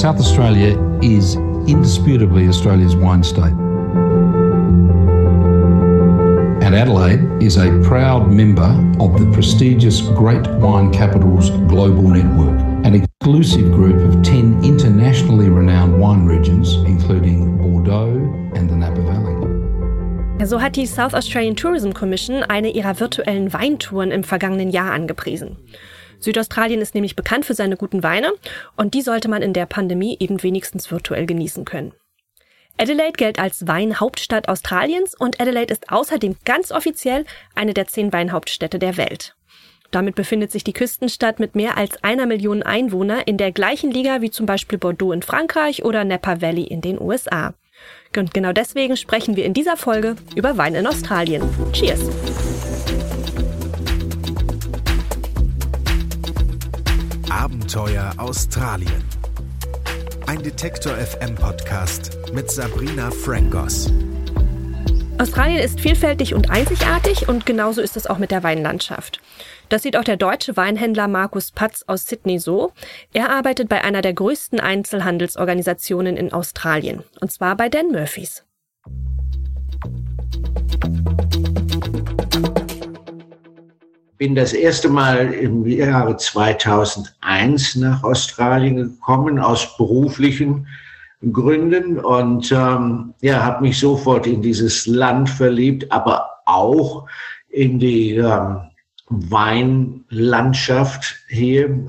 South Australia is indisputably Australia's wine state. And Adelaide is a proud member of the prestigious Great Wine Capitals Global Network, an exclusive group of 10 internationally renowned wine regions, including Bordeaux and the Napa Valley. So hat die South Australian Tourism Commission eine ihrer virtuellen Weintouren im vergangenen Jahr angepriesen. Südaustralien ist nämlich bekannt für seine guten Weine und die sollte man in der Pandemie eben wenigstens virtuell genießen können. Adelaide gilt als Weinhauptstadt Australiens und Adelaide ist außerdem ganz offiziell eine der zehn Weinhauptstädte der Welt. Damit befindet sich die Küstenstadt mit mehr als einer Million Einwohner in der gleichen Liga wie zum Beispiel Bordeaux in Frankreich oder Napa Valley in den USA. Und genau deswegen sprechen wir in dieser Folge über Wein in Australien. Cheers! Abenteuer Australien. Ein Detektor FM Podcast mit Sabrina Frangos. Australien ist vielfältig und einzigartig und genauso ist es auch mit der Weinlandschaft. Das sieht auch der deutsche Weinhändler Markus Patz aus Sydney so. Er arbeitet bei einer der größten Einzelhandelsorganisationen in Australien, und zwar bei Dan Murphys. Bin das erste Mal im Jahre 2001 nach Australien gekommen, aus beruflichen Gründen. Und ähm, ja, habe mich sofort in dieses Land verliebt, aber auch in die ähm, Weinlandschaft hier,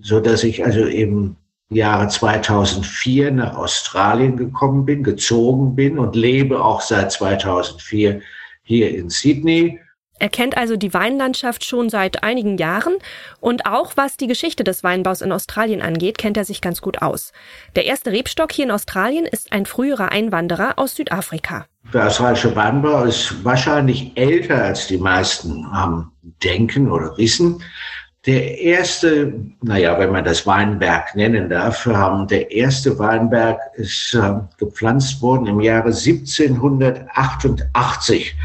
so dass ich also im Jahre 2004 nach Australien gekommen bin, gezogen bin und lebe auch seit 2004 hier in Sydney er kennt also die Weinlandschaft schon seit einigen Jahren und auch was die Geschichte des Weinbaus in Australien angeht, kennt er sich ganz gut aus. Der erste Rebstock hier in Australien ist ein früherer Einwanderer aus Südafrika. Der australische Weinbau ist wahrscheinlich älter, als die meisten ähm, denken oder wissen. Der erste, naja, wenn man das Weinberg nennen darf, ähm, der erste Weinberg ist äh, gepflanzt worden im Jahre 1788.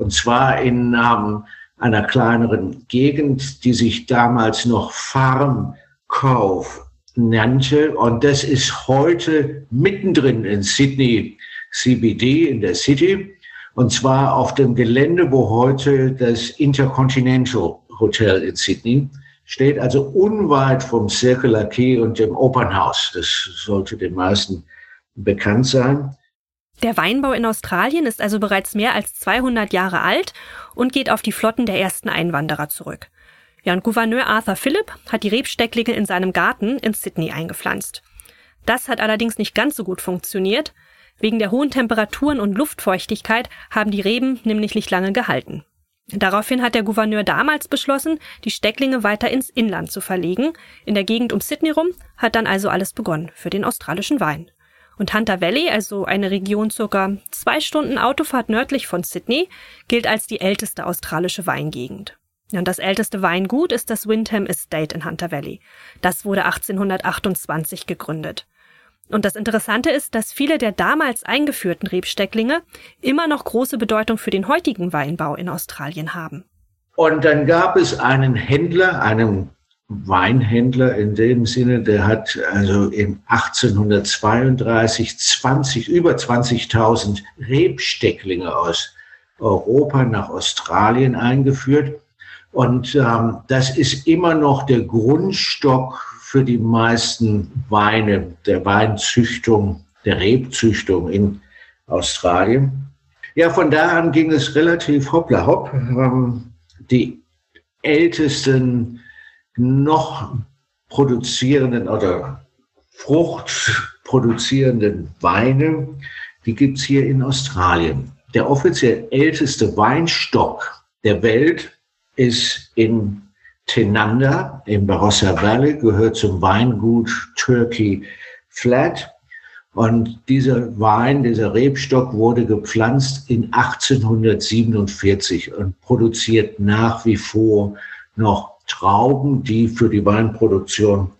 Und zwar in ähm, einer kleineren Gegend, die sich damals noch Farm Cove nannte. Und das ist heute mittendrin in Sydney CBD, in der City. Und zwar auf dem Gelände, wo heute das Intercontinental Hotel in Sydney steht, also unweit vom Circular Key und dem Opernhaus. Das sollte den meisten bekannt sein. Der Weinbau in Australien ist also bereits mehr als 200 Jahre alt und geht auf die Flotten der ersten Einwanderer zurück. Ja, und Gouverneur Arthur Phillip hat die Rebstecklinge in seinem Garten in Sydney eingepflanzt. Das hat allerdings nicht ganz so gut funktioniert. Wegen der hohen Temperaturen und Luftfeuchtigkeit haben die Reben nämlich nicht lange gehalten. Daraufhin hat der Gouverneur damals beschlossen, die Stecklinge weiter ins Inland zu verlegen. In der Gegend um Sydney rum hat dann also alles begonnen für den australischen Wein. Und Hunter Valley, also eine Region circa zwei Stunden Autofahrt nördlich von Sydney, gilt als die älteste australische Weingegend. Und das älteste Weingut ist das Windham Estate in Hunter Valley. Das wurde 1828 gegründet. Und das Interessante ist, dass viele der damals eingeführten Rebstecklinge immer noch große Bedeutung für den heutigen Weinbau in Australien haben. Und dann gab es einen Händler, einen Weinhändler in dem Sinne, der hat also in 1832 20, über 20.000 Rebstecklinge aus Europa nach Australien eingeführt. Und ähm, das ist immer noch der Grundstock für die meisten Weine der Weinzüchtung, der Rebzüchtung in Australien. Ja, von da an ging es relativ hoppla hopp. Ähm, die ältesten noch produzierenden oder fruchtproduzierenden Weine, die gibt's hier in Australien. Der offiziell älteste Weinstock der Welt ist in Tenanda im Barossa Valley, gehört zum Weingut Turkey Flat. Und dieser Wein, dieser Rebstock wurde gepflanzt in 1847 und produziert nach wie vor noch Trauben, die für die Weinproduktion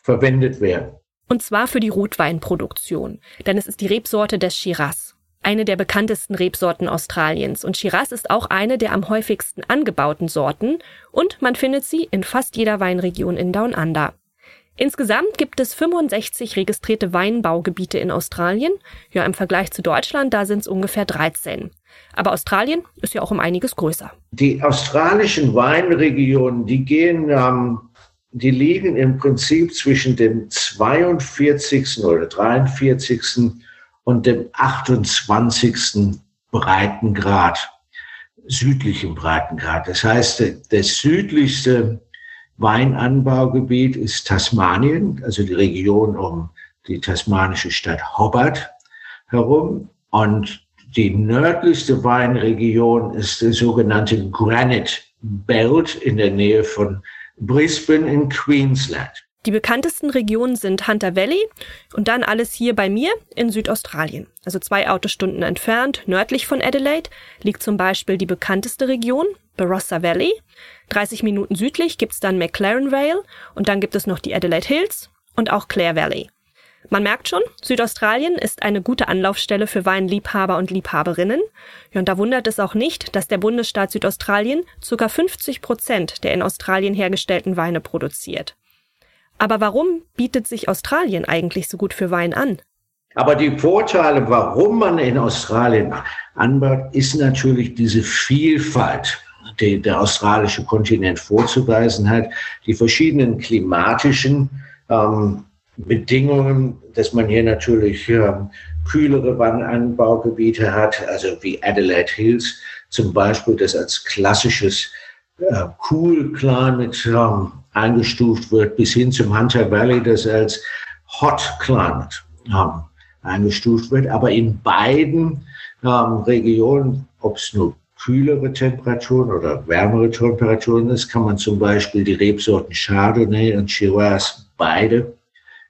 verwendet werden. Und zwar für die Rotweinproduktion, denn es ist die Rebsorte des Shiraz, eine der bekanntesten Rebsorten Australiens. Und Shiraz ist auch eine der am häufigsten angebauten Sorten und man findet sie in fast jeder Weinregion in Down Under. Insgesamt gibt es 65 registrierte Weinbaugebiete in Australien. Ja, im Vergleich zu Deutschland, da sind es ungefähr 13. Aber Australien ist ja auch um einiges größer. Die australischen Weinregionen, die gehen, ähm, die liegen im Prinzip zwischen dem 42. oder 43. und dem 28. Breitengrad, südlichen Breitengrad. Das heißt, das südlichste Weinanbaugebiet ist Tasmanien, also die Region um die tasmanische Stadt Hobart herum. Und die nördlichste Weinregion ist die sogenannte Granite Belt in der Nähe von Brisbane in Queensland. Die bekanntesten Regionen sind Hunter Valley und dann alles hier bei mir in Südaustralien. Also zwei Autostunden entfernt, nördlich von Adelaide, liegt zum Beispiel die bekannteste Region, Barossa Valley. 30 Minuten südlich gibt's dann McLaren Vale und dann gibt es noch die Adelaide Hills und auch Clare Valley. Man merkt schon, Südaustralien ist eine gute Anlaufstelle für Weinliebhaber und Liebhaberinnen. Ja, und da wundert es auch nicht, dass der Bundesstaat Südaustralien ca. 50 Prozent der in Australien hergestellten Weine produziert. Aber warum bietet sich Australien eigentlich so gut für Wein an? Aber die Vorteile, warum man in Australien anbaut, ist natürlich diese Vielfalt die der australische Kontinent vorzuweisen hat, die verschiedenen klimatischen ähm, Bedingungen, dass man hier natürlich ähm, kühlere Wannanbaugebiete hat, also wie Adelaide Hills zum Beispiel, das als klassisches äh, Cool Climate ähm, eingestuft wird, bis hin zum Hunter Valley, das als Hot Climate ähm, eingestuft wird. Aber in beiden ähm, Regionen, ob es nur kühlere Temperaturen oder wärmere Temperaturen ist, kann man zum Beispiel die Rebsorten Chardonnay und Shiraz beide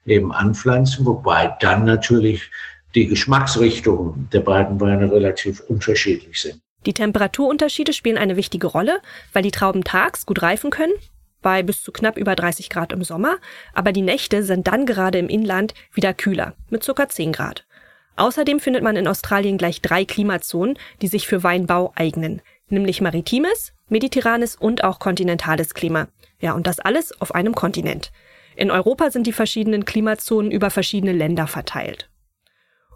eben anpflanzen, wobei dann natürlich die Geschmacksrichtungen der beiden Weine relativ unterschiedlich sind. Die Temperaturunterschiede spielen eine wichtige Rolle, weil die Trauben tags gut reifen können, bei bis zu knapp über 30 Grad im Sommer, aber die Nächte sind dann gerade im Inland wieder kühler, mit ca. 10 Grad. Außerdem findet man in Australien gleich drei Klimazonen, die sich für Weinbau eignen, nämlich maritimes, mediterranes und auch kontinentales Klima. Ja, und das alles auf einem Kontinent. In Europa sind die verschiedenen Klimazonen über verschiedene Länder verteilt.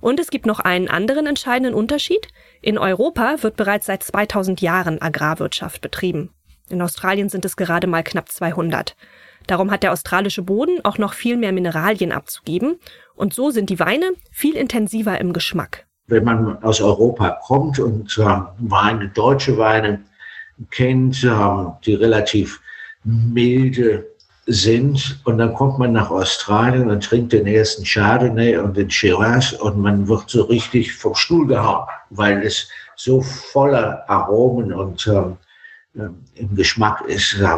Und es gibt noch einen anderen entscheidenden Unterschied. In Europa wird bereits seit 2000 Jahren Agrarwirtschaft betrieben. In Australien sind es gerade mal knapp 200. Darum hat der australische Boden auch noch viel mehr Mineralien abzugeben und so sind die Weine viel intensiver im Geschmack. Wenn man aus Europa kommt und äh, Weine, deutsche Weine kennt, äh, die relativ milde sind und dann kommt man nach Australien und trinkt den ersten Chardonnay und den Shiraz und man wird so richtig vom Stuhl gehauen, weil es so voller Aromen und ähm, äh, im Geschmack ist, äh,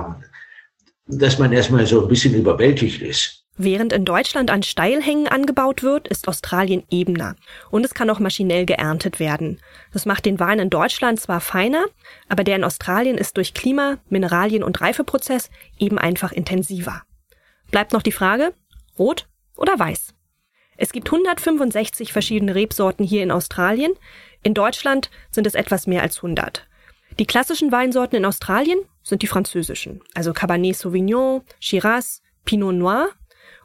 dass man erstmal so ein bisschen überwältigt ist. Während in Deutschland an Steilhängen angebaut wird, ist Australien ebener und es kann auch maschinell geerntet werden. Das macht den Wein in Deutschland zwar feiner, aber der in Australien ist durch Klima, Mineralien und Reifeprozess eben einfach intensiver. Bleibt noch die Frage, rot oder weiß? Es gibt 165 verschiedene Rebsorten hier in Australien, in Deutschland sind es etwas mehr als 100. Die klassischen Weinsorten in Australien sind die französischen, also Cabernet Sauvignon, Shiraz, Pinot Noir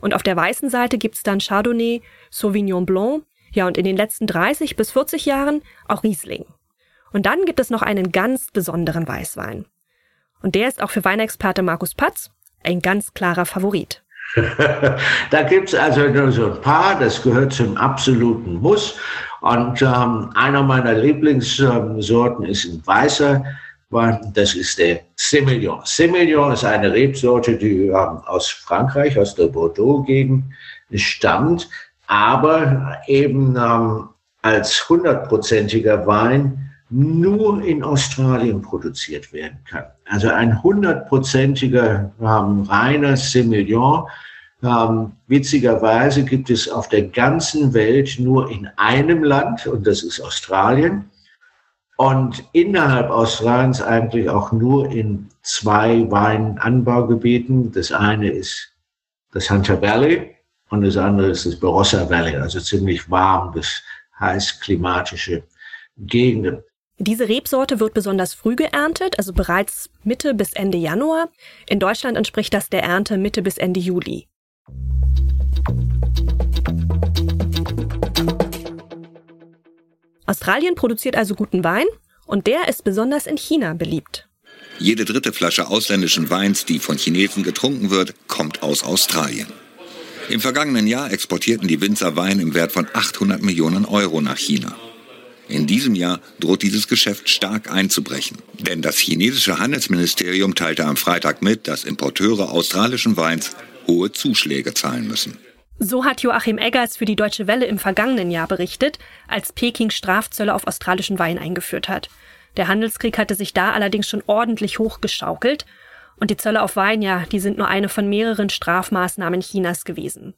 und auf der weißen Seite gibt's dann Chardonnay, Sauvignon Blanc, ja und in den letzten 30 bis 40 Jahren auch Riesling. Und dann gibt es noch einen ganz besonderen Weißwein. Und der ist auch für Weinexperte Markus Patz ein ganz klarer Favorit. da gibt's also nur so ein paar, das gehört zum absoluten Muss. Und ähm, einer meiner Lieblingssorten ist ein weißer das ist der Semillon. Semillon ist eine Rebsorte, die ähm, aus Frankreich, aus der Bordeaux-Gegend stammt, aber eben ähm, als hundertprozentiger Wein nur in Australien produziert werden kann. Also ein hundertprozentiger ähm, reiner Semillon. Ähm, witzigerweise gibt es auf der ganzen Welt nur in einem Land, und das ist Australien und innerhalb Australiens eigentlich auch nur in zwei Weinanbaugebieten. Das eine ist das Hunter Valley und das andere ist das Barossa Valley, also ziemlich warm bis heiß klimatische Gegenden. Diese Rebsorte wird besonders früh geerntet, also bereits Mitte bis Ende Januar. In Deutschland entspricht das der Ernte Mitte bis Ende Juli. Australien produziert also guten Wein und der ist besonders in China beliebt. Jede dritte Flasche ausländischen Weins, die von Chinesen getrunken wird, kommt aus Australien. Im vergangenen Jahr exportierten die Winzer Wein im Wert von 800 Millionen Euro nach China. In diesem Jahr droht dieses Geschäft stark einzubrechen. Denn das chinesische Handelsministerium teilte am Freitag mit, dass Importeure australischen Weins hohe Zuschläge zahlen müssen. So hat Joachim Eggers für die Deutsche Welle im vergangenen Jahr berichtet, als Peking Strafzölle auf australischen Wein eingeführt hat. Der Handelskrieg hatte sich da allerdings schon ordentlich hochgeschaukelt. Und die Zölle auf Wein, ja, die sind nur eine von mehreren Strafmaßnahmen Chinas gewesen.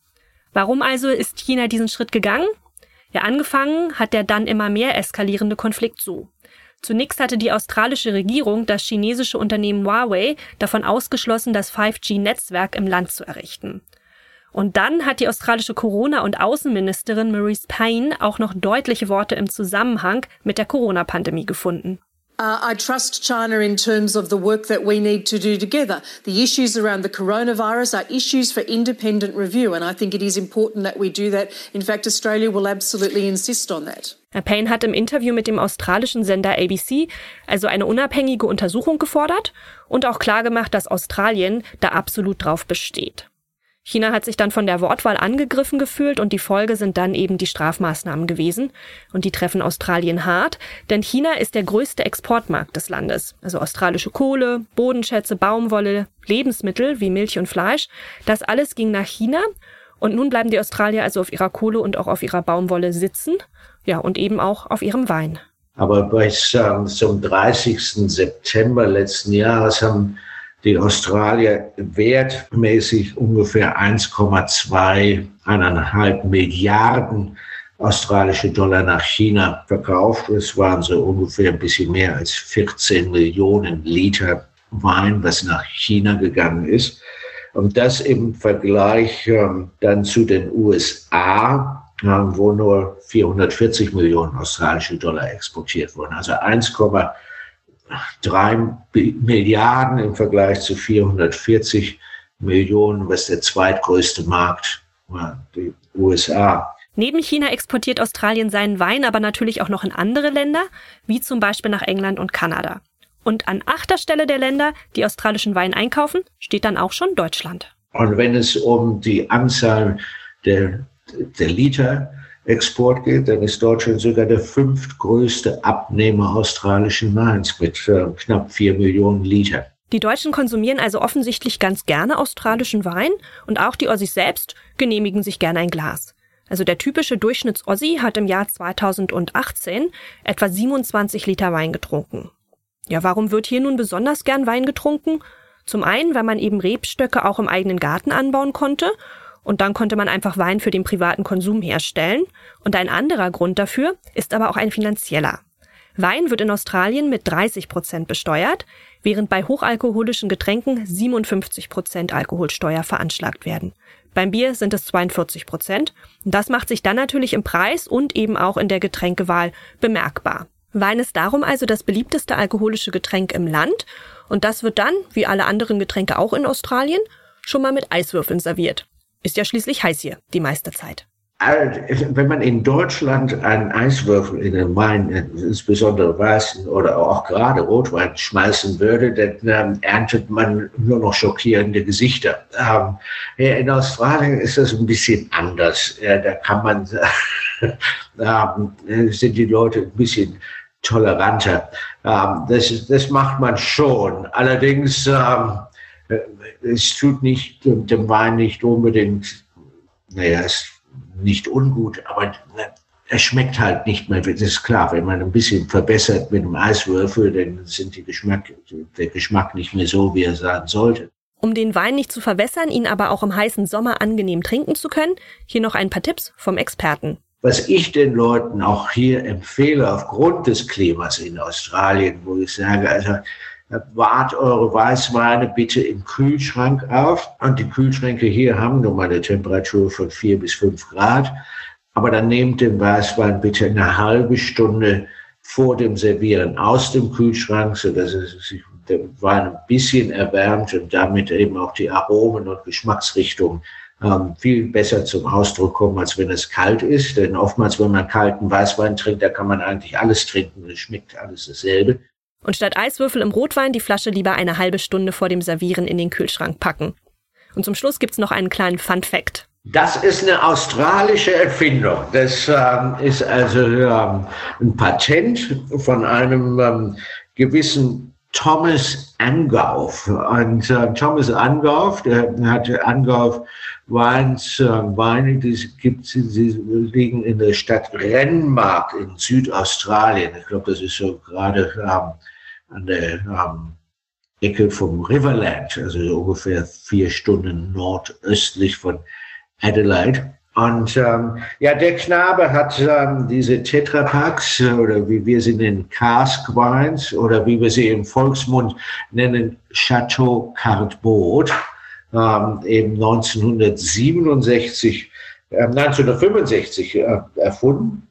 Warum also ist China diesen Schritt gegangen? Ja, angefangen hat der dann immer mehr eskalierende Konflikt so. Zunächst hatte die australische Regierung das chinesische Unternehmen Huawei davon ausgeschlossen, das 5G-Netzwerk im Land zu errichten. Und dann hat die australische Corona- und Außenministerin Maurice Payne auch noch deutliche Worte im Zusammenhang mit der Corona-Pandemie gefunden. Uh, I trust China in terms of the work that we need to do together. The issues around the coronavirus are issues for independent review, and I think it is important that we do that. In fact, Australia will absolutely insist on that. Herr Payne hat im Interview mit dem australischen Sender ABC also eine unabhängige Untersuchung gefordert und auch klargemacht, dass Australien da absolut drauf besteht. China hat sich dann von der Wortwahl angegriffen gefühlt und die Folge sind dann eben die Strafmaßnahmen gewesen. Und die treffen Australien hart, denn China ist der größte Exportmarkt des Landes. Also australische Kohle, Bodenschätze, Baumwolle, Lebensmittel wie Milch und Fleisch, das alles ging nach China. Und nun bleiben die Australier also auf ihrer Kohle und auch auf ihrer Baumwolle sitzen. Ja, und eben auch auf ihrem Wein. Aber bis ähm, zum 30. September letzten Jahres haben die Australier wertmäßig ungefähr 1,2, eineinhalb Milliarden australische Dollar nach China verkauft. Es waren so ungefähr ein bisschen mehr als 14 Millionen Liter Wein, was nach China gegangen ist. Und das im Vergleich ähm, dann zu den USA, äh, wo nur 440 Millionen australische Dollar exportiert wurden. Also 1,2 drei Milliarden im Vergleich zu 440 Millionen, was der zweitgrößte Markt war, die USA. Neben China exportiert Australien seinen Wein aber natürlich auch noch in andere Länder, wie zum Beispiel nach England und Kanada. Und an achter Stelle der Länder, die australischen Wein einkaufen, steht dann auch schon Deutschland. Und wenn es um die Anzahl der, der Liter Export geht, dann ist Deutschland sogar der fünftgrößte Abnehmer australischen Weins mit äh, knapp vier Millionen Liter. Die Deutschen konsumieren also offensichtlich ganz gerne australischen Wein und auch die Ossis selbst genehmigen sich gerne ein Glas. Also der typische Durchschnitts-Ossi hat im Jahr 2018 etwa 27 Liter Wein getrunken. Ja, warum wird hier nun besonders gern Wein getrunken? Zum einen, weil man eben Rebstöcke auch im eigenen Garten anbauen konnte und dann konnte man einfach Wein für den privaten Konsum herstellen. Und ein anderer Grund dafür ist aber auch ein finanzieller. Wein wird in Australien mit 30 Prozent besteuert, während bei hochalkoholischen Getränken 57 Prozent Alkoholsteuer veranschlagt werden. Beim Bier sind es 42 Prozent. Das macht sich dann natürlich im Preis und eben auch in der Getränkewahl bemerkbar. Wein ist darum also das beliebteste alkoholische Getränk im Land und das wird dann, wie alle anderen Getränke auch in Australien, schon mal mit Eiswürfeln serviert. Ist ja schließlich heiß hier, die meiste Zeit. Wenn man in Deutschland einen Eiswürfel in den Wein, insbesondere weißen oder auch gerade Rotwein schmeißen würde, dann ähm, erntet man nur noch schockierende Gesichter. Ähm, in Australien ist das ein bisschen anders. Da kann man, ähm, sind die Leute ein bisschen toleranter. Ähm, das, das macht man schon. Allerdings ähm, äh, es tut nicht dem Wein nicht unbedingt, naja, ist nicht ungut, aber er schmeckt halt nicht mehr. Das ist klar, wenn man ein bisschen verbessert mit einem Eiswürfel, dann sind die Geschmack, der Geschmack nicht mehr so, wie er sein sollte. Um den Wein nicht zu verwässern, ihn aber auch im heißen Sommer angenehm trinken zu können, hier noch ein paar Tipps vom Experten. Was ich den Leuten auch hier empfehle, aufgrund des Klimas in Australien, wo ich sage, also Wart eure Weißweine bitte im Kühlschrank auf. Und die Kühlschränke hier haben nun mal eine Temperatur von vier bis fünf Grad. Aber dann nehmt den Weißwein bitte eine halbe Stunde vor dem Servieren aus dem Kühlschrank, sodass es sich der Wein ein bisschen erwärmt und damit eben auch die Aromen und Geschmacksrichtungen ähm, viel besser zum Ausdruck kommen, als wenn es kalt ist. Denn oftmals, wenn man kalten Weißwein trinkt, da kann man eigentlich alles trinken. Es schmeckt alles dasselbe. Und statt Eiswürfel im Rotwein die Flasche lieber eine halbe Stunde vor dem Servieren in den Kühlschrank packen. Und zum Schluss gibt's noch einen kleinen Fun Fact. Das ist eine australische Erfindung. Das ähm, ist also ähm, ein Patent von einem ähm, gewissen Thomas Angauf. Und äh, Thomas Angauf, der hatte Angauf Weins, äh, Weine, die gibt sie liegen in der Stadt Renmark in Südaustralien. Ich glaube, das ist so gerade ähm, an der ähm, Ecke vom Riverland, also so ungefähr vier Stunden nordöstlich von Adelaide. Und ähm, ja, der Knabe hat ähm, diese Tetrapacks oder wie wir sie nennen, Cask Wines oder wie wir sie im Volksmund nennen, Chateau Cardboard, ähm, eben 1967, äh, 1965 äh, erfunden.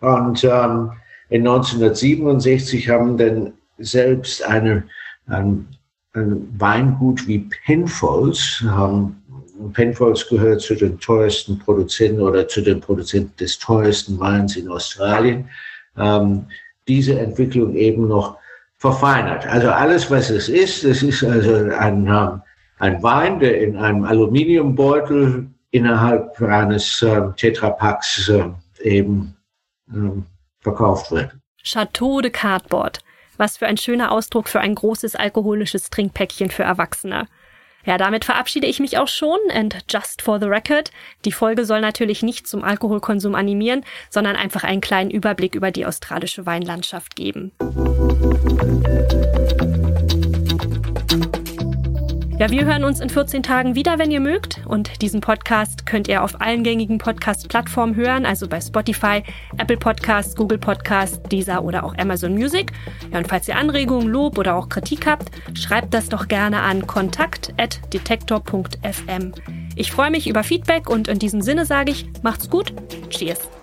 Und ähm, in 1967 haben dann selbst eine, ein, ein Weingut wie Penfolds, haben Penfolds gehört zu den teuersten Produzenten oder zu den Produzenten des teuersten Weins in Australien, ähm, diese Entwicklung eben noch verfeinert. Also alles, was es ist, das ist also ein, ähm, ein Wein, der in einem Aluminiumbeutel innerhalb eines äh, Tetrapacks äh, eben äh, verkauft wird. Chateau de Cardboard. Was für ein schöner Ausdruck für ein großes alkoholisches Trinkpäckchen für Erwachsene. Ja, damit verabschiede ich mich auch schon. And just for the record, die Folge soll natürlich nicht zum Alkoholkonsum animieren, sondern einfach einen kleinen Überblick über die australische Weinlandschaft geben. Ja, wir hören uns in 14 Tagen wieder, wenn ihr mögt. Und diesen Podcast könnt ihr auf allen gängigen Podcast-Plattformen hören, also bei Spotify, Apple Podcasts, Google Podcasts, Deezer oder auch Amazon Music. Ja, und falls ihr Anregungen, Lob oder auch Kritik habt, schreibt das doch gerne an kontakt.detektor.fm. Ich freue mich über Feedback und in diesem Sinne sage ich, macht's gut. Cheers.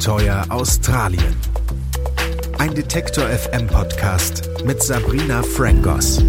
Abenteuer Australien. Ein Detektor FM Podcast mit Sabrina Frangos.